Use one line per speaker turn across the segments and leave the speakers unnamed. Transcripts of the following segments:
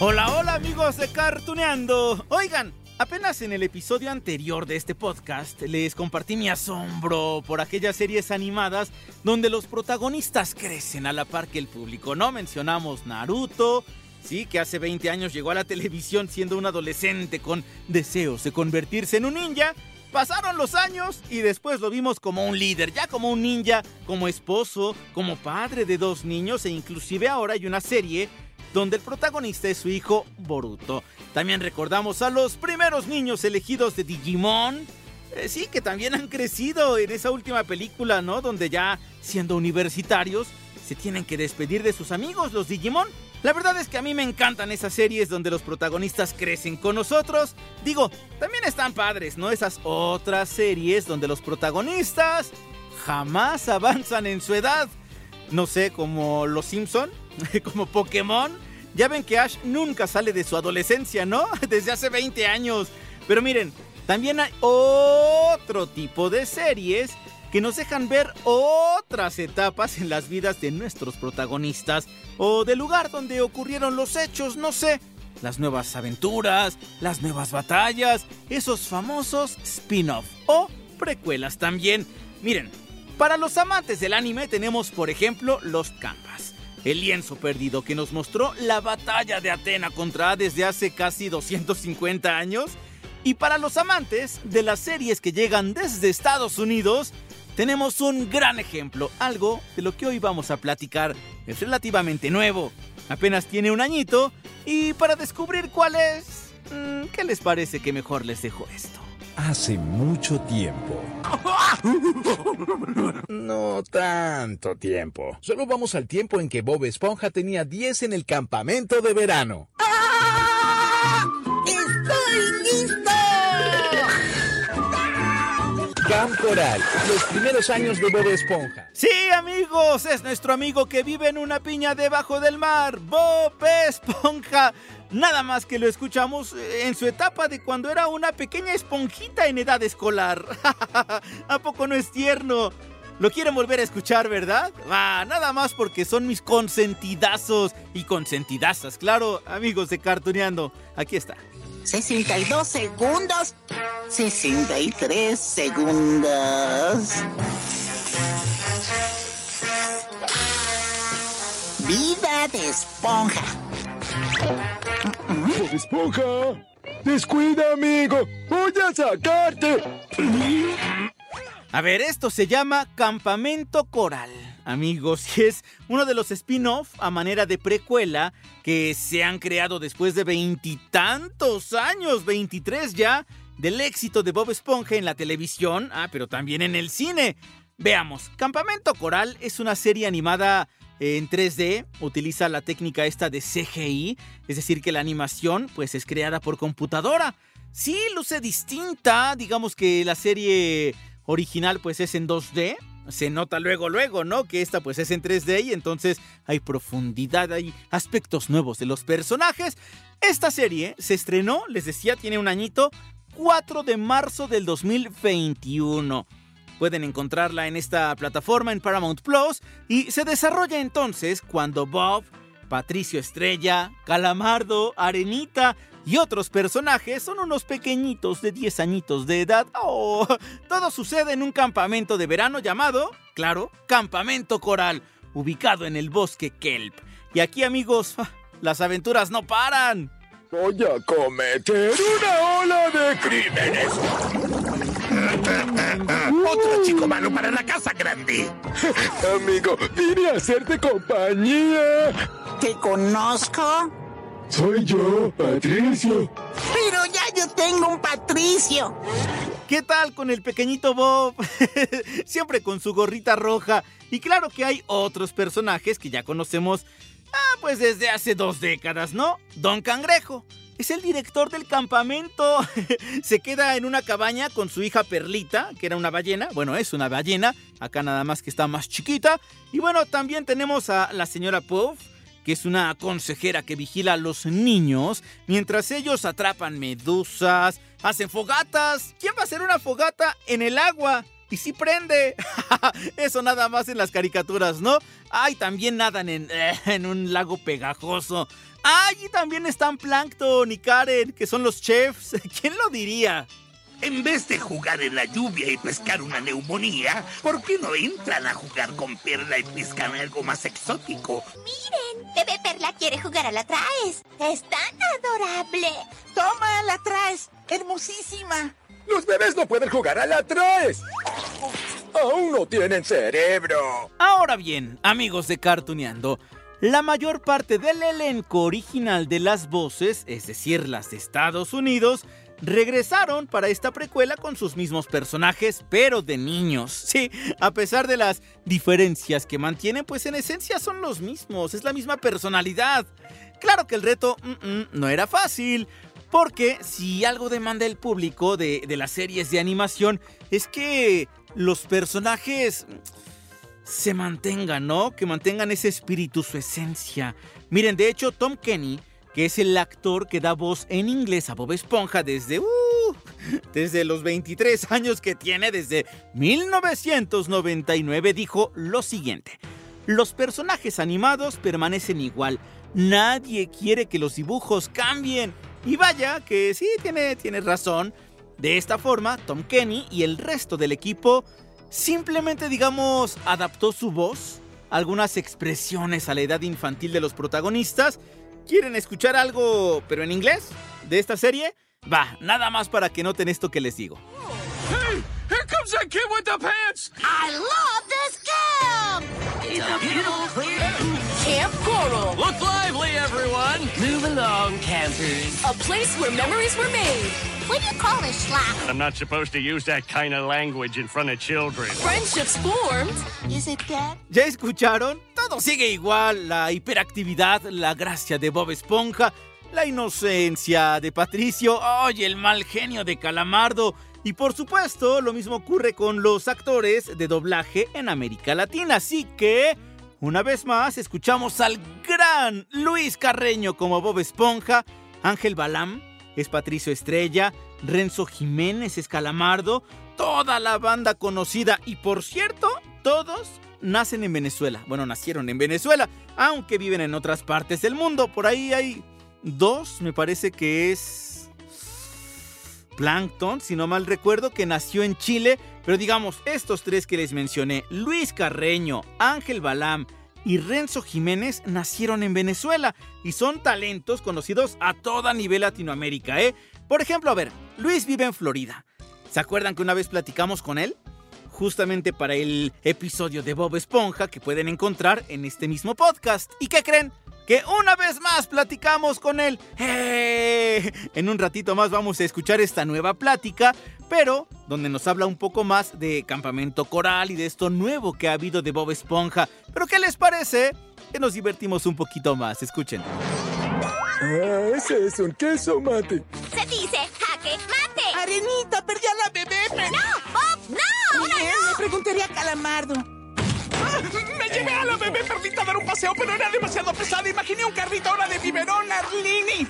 Hola, hola amigos de Cartuneando. Oigan, apenas en el episodio anterior de este podcast les compartí mi asombro por aquellas series animadas donde los protagonistas crecen a la par que el público. No mencionamos Naruto, sí, que hace 20 años llegó a la televisión siendo un adolescente con deseos de convertirse en un ninja. Pasaron los años y después lo vimos como un líder, ya como un ninja, como esposo, como padre de dos niños e inclusive ahora hay una serie donde el protagonista es su hijo Boruto. También recordamos a los primeros niños elegidos de Digimon. Eh, sí, que también han crecido en esa última película, ¿no? Donde ya siendo universitarios se tienen que despedir de sus amigos, los Digimon. La verdad es que a mí me encantan esas series donde los protagonistas crecen con nosotros. Digo, también están padres, ¿no? Esas otras series donde los protagonistas jamás avanzan en su edad. No sé, como Los Simpson, como Pokémon. Ya ven que Ash nunca sale de su adolescencia, ¿no? Desde hace 20 años. Pero miren, también hay otro tipo de series que nos dejan ver otras etapas en las vidas de nuestros protagonistas o del lugar donde ocurrieron los hechos, no sé, las nuevas aventuras, las nuevas batallas, esos famosos spin-off o precuelas también. Miren, para los amantes del anime tenemos por ejemplo los Canvas, el lienzo perdido que nos mostró la batalla de Atena contra Hades de hace casi 250 años. Y para los amantes de las series que llegan desde Estados Unidos, tenemos un gran ejemplo, algo de lo que hoy vamos a platicar. Es relativamente nuevo, apenas tiene un añito, y para descubrir cuál es, mm, ¿qué les parece que mejor les dejo esto?
Hace mucho tiempo. No tanto tiempo. Solo vamos al tiempo en que Bob Esponja tenía 10 en el campamento de verano. Los primeros años de Bob Esponja.
Sí, amigos, es nuestro amigo que vive en una piña debajo del mar, Bob Esponja. Nada más que lo escuchamos en su etapa de cuando era una pequeña esponjita en edad escolar. ¿A poco no es tierno? Lo quieren volver a escuchar, ¿verdad? Ah, nada más porque son mis consentidazos y consentidazas, claro, amigos de Cartuneando. Aquí está.
62 segundos. 63 segundos. Vida de esponja.
Bob Esponja, descuida, amigo. Voy a sacarte.
A ver, esto se llama Campamento Coral. Amigos, y es uno de los spin-off a manera de precuela que se han creado después de veintitantos años, 23 ya, del éxito de Bob Esponja en la televisión, ah, pero también en el cine. Veamos, Campamento Coral es una serie animada en 3D, utiliza la técnica esta de CGI, es decir, que la animación pues es creada por computadora. Sí, luce distinta, digamos que la serie original pues es en 2D, se nota luego, luego, ¿no? Que esta pues es en 3D y entonces hay profundidad, hay aspectos nuevos de los personajes. Esta serie se estrenó, les decía, tiene un añito, 4 de marzo del 2021. Pueden encontrarla en esta plataforma en Paramount Plus y se desarrolla entonces cuando Bob, Patricio Estrella, Calamardo, Arenita y otros personajes son unos pequeñitos de 10 añitos de edad. Oh, todo sucede en un campamento de verano llamado, claro, Campamento Coral, ubicado en el bosque Kelp. Y aquí amigos, las aventuras no paran.
Voy a cometer una ola de crímenes.
Otro chico malo para la casa grande.
Amigo, vine a hacerte compañía.
¿Te conozco?
Soy yo, Patricio.
Pero ya yo tengo un Patricio.
¿Qué tal con el pequeñito Bob? Siempre con su gorrita roja. Y claro que hay otros personajes que ya conocemos Ah, pues desde hace dos décadas, ¿no? Don Cangrejo. Es el director del campamento. Se queda en una cabaña con su hija Perlita, que era una ballena. Bueno, es una ballena. Acá nada más que está más chiquita. Y bueno, también tenemos a la señora Puff, que es una consejera que vigila a los niños mientras ellos atrapan medusas, hacen fogatas. ¿Quién va a hacer una fogata en el agua? Y si prende. Eso nada más en las caricaturas, ¿no? Ay, también nadan en, un lago pegajoso. Ay, y también están Plankton y Karen, que son los chefs. ¿Quién lo diría?
En vez de jugar en la lluvia y pescar una neumonía, ¿por qué no entran a jugar con Perla y pescan algo más exótico?
Miren, bebé Perla quiere jugar a la traes. Es tan adorable.
Toma, la traes. Hermosísima.
Los bebés no pueden jugar a la traes. Aún no tienen cerebro.
Ahora bien, amigos de Cartuneando, la mayor parte del elenco original de las voces, es decir, las de Estados Unidos, regresaron para esta precuela con sus mismos personajes, pero de niños. Sí, a pesar de las diferencias que mantienen, pues en esencia son los mismos, es la misma personalidad. Claro que el reto no era fácil, porque si algo demanda el público de, de las series de animación es que los personajes se mantengan, ¿no? Que mantengan ese espíritu, su esencia. Miren, de hecho, Tom Kenny, que es el actor que da voz en inglés a Bob Esponja desde, uh, desde los 23 años que tiene, desde 1999, dijo lo siguiente. Los personajes animados permanecen igual. Nadie quiere que los dibujos cambien. Y vaya que sí, tiene, tiene razón. De esta forma, Tom Kenny y el resto del equipo simplemente, digamos, adaptó su voz, algunas expresiones a la edad infantil de los protagonistas. ¿Quieren escuchar algo, pero en inglés, de esta serie? Va, nada más para que noten esto que les digo.
Hey, here comes that kid with the pants.
I love this camp.
Camp Coral,
Look lively, everyone!
move along, campers. A place where memories were made,
What do you call this schlaf?
I'm not supposed to use that kind of language in front of children.
friendships formed,
Is it dead?
¿Ya escucharon? Todo sigue igual, la hiperactividad, la gracia de Bob Esponja, la inocencia de Patricio, ¡ay, el mal genio de Calamardo! Y por supuesto, lo mismo ocurre con los actores de doblaje en América Latina, así que... Una vez más, escuchamos al gran Luis Carreño como Bob Esponja, Ángel Balam es Patricio Estrella, Renzo Jiménez es Calamardo, toda la banda conocida y por cierto, todos nacen en Venezuela. Bueno, nacieron en Venezuela, aunque viven en otras partes del mundo. Por ahí hay dos, me parece que es Plankton, si no mal recuerdo, que nació en Chile. Pero digamos, estos tres que les mencioné, Luis Carreño, Ángel Balam y Renzo Jiménez, nacieron en Venezuela y son talentos conocidos a toda nivel Latinoamérica, ¿eh? Por ejemplo, a ver, Luis vive en Florida. ¿Se acuerdan que una vez platicamos con él? Justamente para el episodio de Bob Esponja que pueden encontrar en este mismo podcast. ¿Y qué creen? Que una vez más platicamos con él. ¡Eh! En un ratito más vamos a escuchar esta nueva plática, pero donde nos habla un poco más de Campamento Coral y de esto nuevo que ha habido de Bob Esponja. ¿Pero qué les parece? Que nos divertimos un poquito más. Escuchen.
Ah, ese es un queso mate.
Se dice jaque mate.
Arenita, perdí a la bebé.
No, Bob, no.
Bien, le preguntaría a Calamardo.
Me llevé a la bebé Perlita a dar un paseo, pero era demasiado pesada. Imaginé un carrito ahora de biberón, Arlini.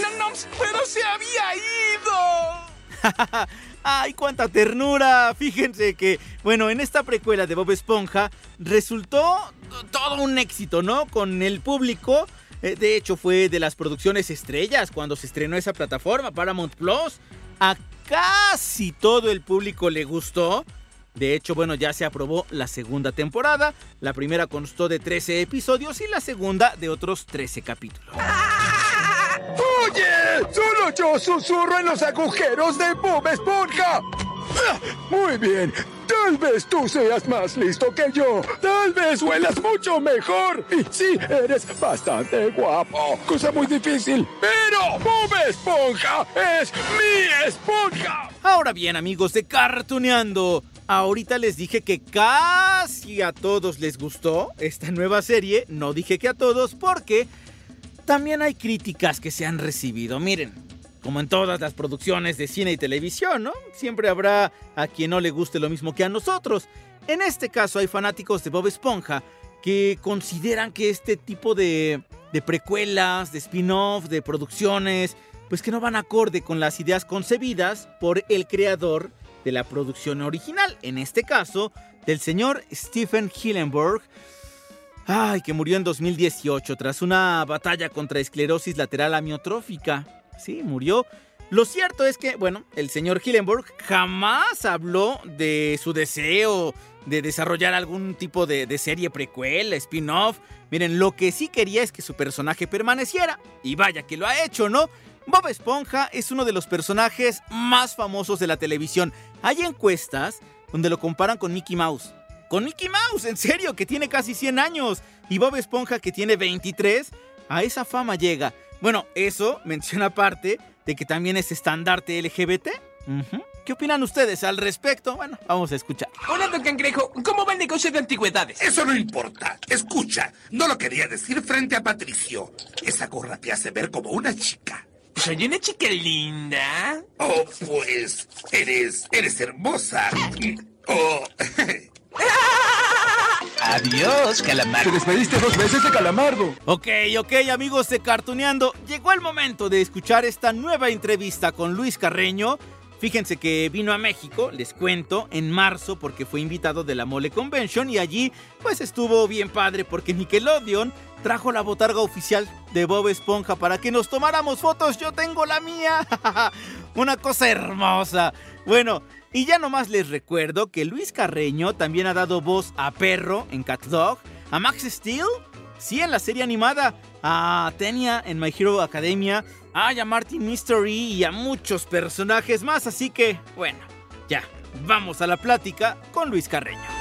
No, no, pero se había ido.
¡Ay, cuánta ternura! Fíjense que, bueno, en esta precuela de Bob Esponja resultó todo un éxito, ¿no? Con el público. Eh, De hecho, fue de las producciones estrellas cuando se estrenó esa plataforma, Paramount Plus. A casi todo el público le gustó. De hecho, bueno, ya se aprobó la segunda temporada. La primera constó de 13 episodios y la segunda de otros 13 capítulos.
¡Oye! ¡Solo yo susurro en los agujeros de Bob Esponja! Ah, Muy bien. Tal vez tú seas más listo que yo. Tal vez huelas mucho mejor. Y sí, eres bastante guapo. Cosa muy difícil. Pero Bob Esponja es mi esponja.
Ahora bien, amigos de Cartuneando, ahorita les dije que casi a todos les gustó esta nueva serie. No dije que a todos porque también hay críticas que se han recibido. Miren, como en todas las producciones de cine y televisión, ¿no? Siempre habrá a quien no le guste lo mismo que a nosotros. En este caso hay fanáticos de Bob Esponja que consideran que este tipo de, precuelas, de spin-off, de producciones, pues que no van acorde con las ideas concebidas por el creador de la producción original, en este caso del señor Stephen Hillenburg, ay, que murió en 2018 tras una batalla contra esclerosis lateral amiotrófica. Sí, murió. Lo cierto es que, bueno, el señor Hillenburg jamás habló de su deseo de desarrollar algún tipo de, de serie precuela, spin-off. Miren, lo que sí quería es que su personaje permaneciera. Y vaya que lo ha hecho, ¿no? Bob Esponja es uno de los personajes más famosos de la televisión. Hay encuestas donde lo comparan con Mickey Mouse. Con Mickey Mouse, en serio, que tiene casi 100 años. Y Bob Esponja, que tiene 23, a esa fama llega. Bueno, eso menciona aparte de que también es estandarte LGBT. ¿Qué opinan ustedes al respecto? Bueno, vamos a escuchar.
Hola, don Cangrejo. ¿Cómo va el negocio de antigüedades?
Eso no importa. Escucha, no lo quería decir frente a Patricio. Esa gorra te hace ver como una chica.
Soy una chica linda.
Oh, pues, eres, eres hermosa. Oh,
Adiós, calamar.
Te despediste dos veces de Calamardo.
Ok, ok, amigos de Cartuneando, llegó el momento de escuchar esta nueva entrevista con Luis Carreño. Fíjense que vino a México, les cuento, en marzo porque fue invitado de la Mole Convention y allí pues estuvo bien padre porque Nickelodeon trajo la botarga oficial de Bob Esponja para que nos tomáramos fotos. Yo tengo la mía. Una cosa hermosa. Bueno, y ya nomás les recuerdo que Luis Carreño también ha dado voz a Perro en Cat Dog, a Max Steel, sí, en la serie animada, a Tenia en My Hero Academia, a Martin Mystery y a muchos personajes más. Así que, bueno, ya, vamos a la plática con Luis Carreño.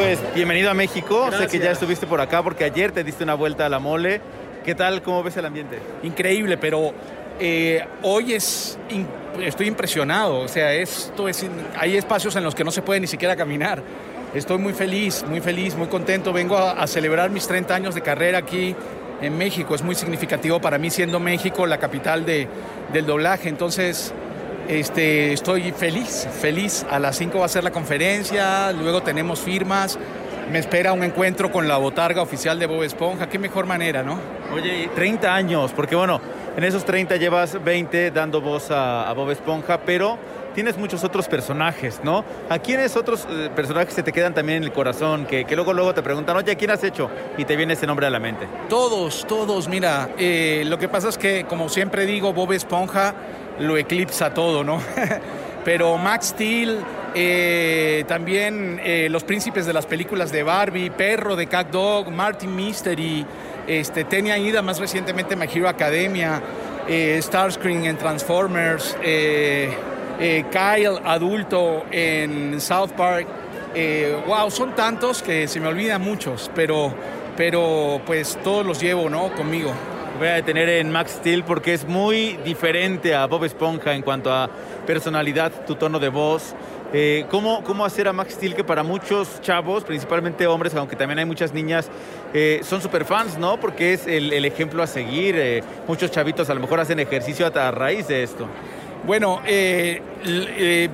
Pues bienvenido a México. Sé que ya estuviste por acá porque ayer te diste una vuelta a la mole. ¿Qué tal? ¿Cómo ves el ambiente?
increíble, pero eh, hoy es in- estoy impresionado. O sea, esto es in- hay espacios en los que no se puede ni siquiera caminar. Estoy muy feliz, muy feliz, muy contento. Vengo a, a celebrar mis 30 años de carrera aquí en México. Es muy significativo para mí siendo México la capital de- del doblaje. Entonces, este, estoy feliz, feliz. A las 5 va a ser la conferencia, luego tenemos firmas. Me espera un encuentro con la botarga oficial de Bob Esponja. Qué mejor manera, ¿no?
Oye, 30 años, porque bueno, en esos 30 llevas 20 dando voz a, a Bob Esponja, pero tienes muchos otros personajes, ¿no? ¿A quiénes otros eh, personajes se te quedan también en el corazón? Que, que luego, luego te preguntan, oye, ¿a quién has hecho? Y te viene ese nombre a la mente.
Todos, todos, mira, eh, lo que pasa es que, como siempre digo, Bob Esponja lo eclipsa todo, ¿no? Pero Max Steel, eh, también eh, los príncipes de las películas de Barbie, Perro de Cat Dog, Martin Mystery, este, Tenia Ida, más recientemente My Hero Academia, eh, Starscream en Transformers, eh, Kyle adulto en South Park. Wow, son tantos que se me olvidan muchos, pero, pero pues todos los llevo, ¿no? Conmigo.
Voy a detener en Max Steel porque es muy diferente a Bob Esponja en cuanto a personalidad, tu tono de voz. Eh, ¿cómo, ¿Cómo hacer a Max Steel que para muchos chavos, principalmente hombres, aunque también hay muchas niñas, eh, son super fans, ¿no? Porque es el, ejemplo a seguir. eh, muchos chavitos a lo mejor hacen ejercicio a, raíz de esto.
Bueno,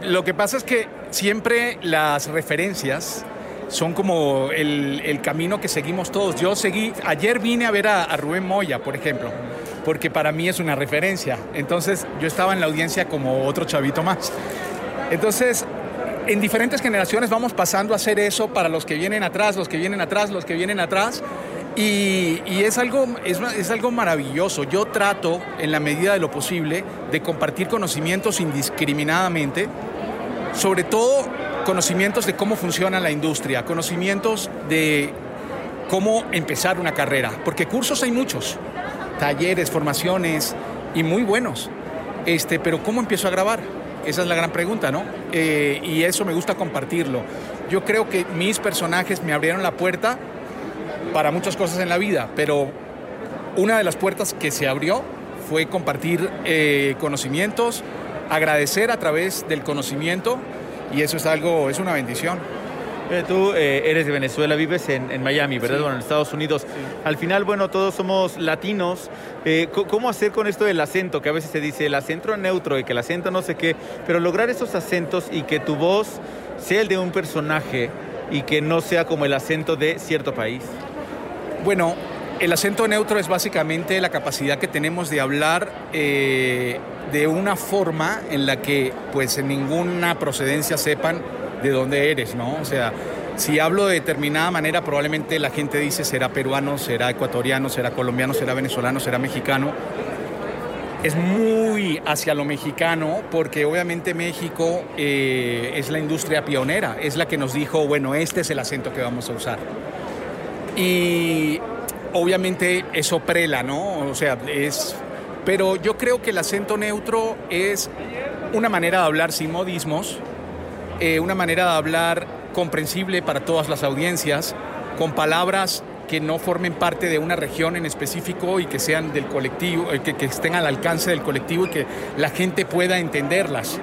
lo que pasa es que siempre las referencias son como el, el camino que seguimos todos. Yo seguí, ayer vine a ver a, a Rubén Moya, por ejemplo, porque para mí es una referencia. Entonces yo estaba en la audiencia como otro chavito más. Entonces, en diferentes generaciones vamos pasando a hacer eso para los que vienen atrás, los que vienen atrás, los que vienen atrás. Y, y es, algo, es, es algo maravilloso. Yo trato, en la medida de lo posible, de compartir conocimientos indiscriminadamente, sobre todo conocimientos de cómo funciona la industria, conocimientos de cómo empezar una carrera, porque cursos hay muchos, talleres, formaciones y muy buenos, este, pero ¿cómo empiezo a grabar? Esa es la gran pregunta, ¿no? Eh, y eso me gusta compartirlo. Yo creo que mis personajes me abrieron la puerta para muchas cosas en la vida, pero una de las puertas que se abrió fue compartir eh, conocimientos, agradecer a través del conocimiento y eso es algo, es una bendición.
Eh, Tú eh, eres de Venezuela, vives en, en Miami, ¿verdad?
Sí.
Bueno, en Estados Unidos. Al final, bueno, todos somos latinos. Eh, ¿Cómo hacer con esto del acento? Que a veces se dice el acento neutro y que el acento no sé qué, pero lograr esos acentos y que tu voz sea el de un personaje y que no sea como el acento de cierto país.
Bueno, el acento neutro es básicamente la capacidad que tenemos de hablar eh, de una forma en la que pues en ninguna procedencia sepan de dónde eres, ¿no? O sea, si hablo de determinada manera, probablemente la gente dice será peruano, será ecuatoriano, será colombiano, será venezolano, será mexicano. Es muy hacia lo mexicano porque obviamente México eh, es la industria pionera, es la que nos dijo, bueno, este es el acento que vamos a usar. Y obviamente eso prela, ¿no? O sea, es... Pero yo creo que el acento neutro es una manera de hablar sin modismos, eh, una manera de hablar comprensible para todas las audiencias, con palabras que no formen parte de una región en específico y que sean del colectivo, eh, que, que estén al alcance del colectivo y que la gente pueda entenderlas.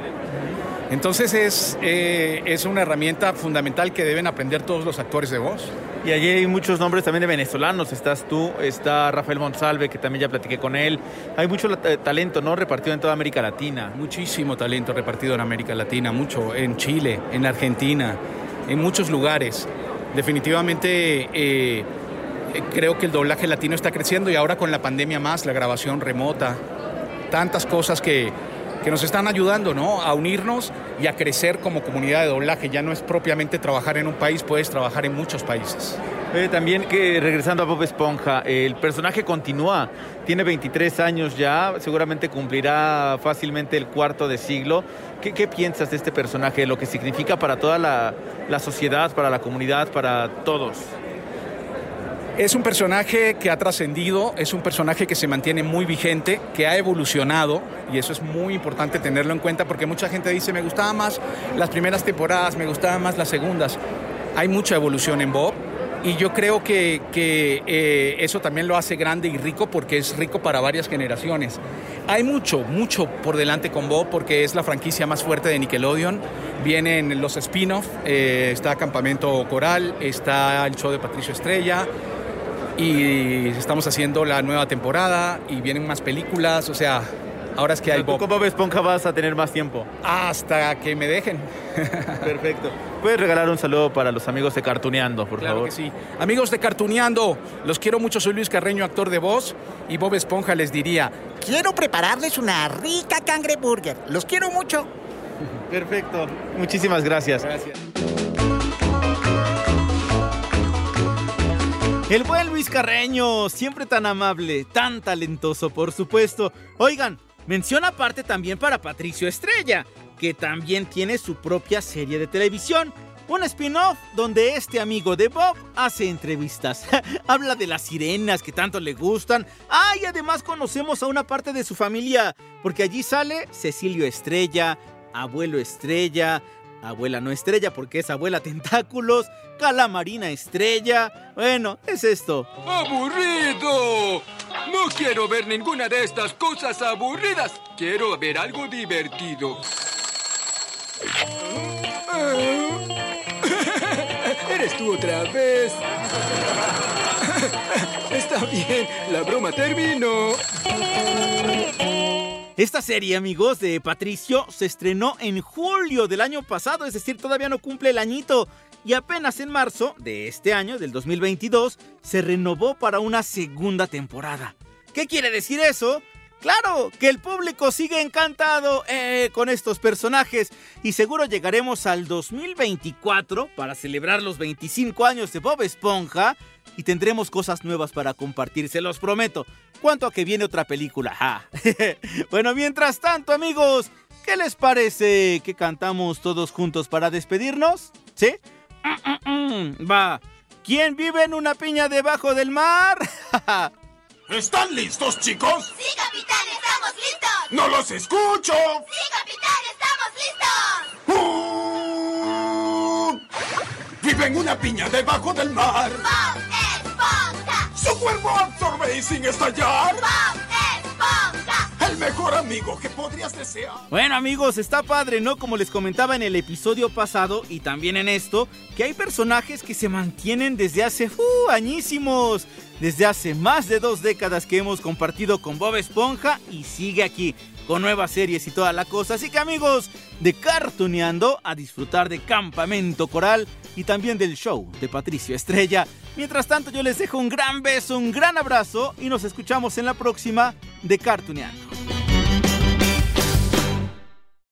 Entonces es, eh, es una herramienta fundamental que deben aprender todos los actores de voz.
Y allí hay muchos nombres también de venezolanos. Estás tú, está Rafael Monsalve, que también ya platiqué con él. Hay mucho eh, talento, ¿no? Repartido en toda América Latina.
Muchísimo talento repartido en América Latina, mucho, en Chile, en Argentina, en muchos lugares. Definitivamente eh, creo que el doblaje latino está creciendo y ahora con la pandemia más, la grabación remota, tantas cosas que, que nos están ayudando ¿no? a unirnos y a crecer como comunidad de doblaje. Ya no es propiamente trabajar en un país, puedes trabajar en muchos países.
También que regresando a Bob Esponja, el personaje continúa, tiene 23 años ya, seguramente cumplirá fácilmente el cuarto de siglo. ¿Qué, qué piensas de este personaje, lo que significa para toda la, la sociedad, para la comunidad, para todos?
Es un personaje que ha trascendido, es un personaje que se mantiene muy vigente, que ha evolucionado y eso es muy importante tenerlo en cuenta porque mucha gente dice me gustaban más las primeras temporadas, me gustaban más las segundas. Hay mucha evolución en Bob y yo creo que, que eh, eso también lo hace grande y rico porque es rico para varias generaciones. Hay mucho, mucho por delante con Bob porque es la franquicia más fuerte de Nickelodeon. Vienen los spin-off, eh, está Campamento Coral, está el show de Patricio Estrella, y estamos haciendo la nueva temporada y vienen más películas, o sea, ahora es que hay
Bob. Con Bob Esponja vas a tener más tiempo.
Hasta que me dejen.
Perfecto. ¿Puedes regalar un saludo para los amigos de Cartuneando, por
claro
favor?
que sí. Amigos de Cartuneando, los quiero mucho, soy Luis Carreño, actor de voz, y Bob Esponja les diría,
Quiero prepararles una rica cangreburger. Los quiero mucho.
Perfecto. Muchísimas gracias.
Gracias.
El buen Luis Carreño, siempre tan amable, tan talentoso, por supuesto. Oigan, mención aparte también para Patricio Estrella, que también tiene su propia serie de televisión. Un spin-off donde este amigo de Bob hace entrevistas. Habla de las sirenas que tanto le gustan. Ah, y además conocemos a una parte de su familia, porque allí sale Cecilio Estrella, abuelo Estrella, abuela no estrella porque es abuela tentáculos, calamarina estrella. Bueno, es esto.
¡Aburrido! No quiero ver ninguna de estas cosas aburridas. Quiero ver algo divertido. Eres tú otra vez. Está bien, la broma terminó.
Esta serie, amigos, de Patricio se estrenó en julio del año pasado, es decir, todavía no cumple el añito. Y apenas en marzo de este año, del 2022, se renovó para una segunda temporada. ¿Qué quiere decir eso? Claro, que el público sigue encantado eh, con estos personajes y seguro llegaremos al 2024 para celebrar los 25 años de Bob Esponja y tendremos cosas nuevas para compartir, se los prometo. ¿Cuánto a que viene otra película? Ah. bueno, mientras tanto, amigos, ¿qué les parece que cantamos todos juntos para despedirnos? ¿Sí? Mm, mm, mm. Va. ¿Quién vive en una piña debajo del mar?
¿Están listos, chicos?
Sí, capitán, estamos listos.
¡No los escucho!
Sí, capitán, estamos listos.
¡Uh! Vive en una piña debajo del mar.
Bob Esponja.
Su cuerpo absorbe y sin estallar.
Bob
mejor amigo que podrías desear.
Bueno amigos, está padre, ¿no? Como les comentaba en el episodio pasado y también en esto, que hay personajes que se mantienen desde hace uh, añísimos, desde hace más de dos décadas que hemos compartido con Bob Esponja y sigue aquí con nuevas series y toda la cosa. Así que amigos, de Cartuneando a disfrutar de Campamento Coral y también del show de Patricio Estrella. Mientras tanto yo les dejo un gran beso, un gran abrazo y nos escuchamos en la próxima de Cartuneando.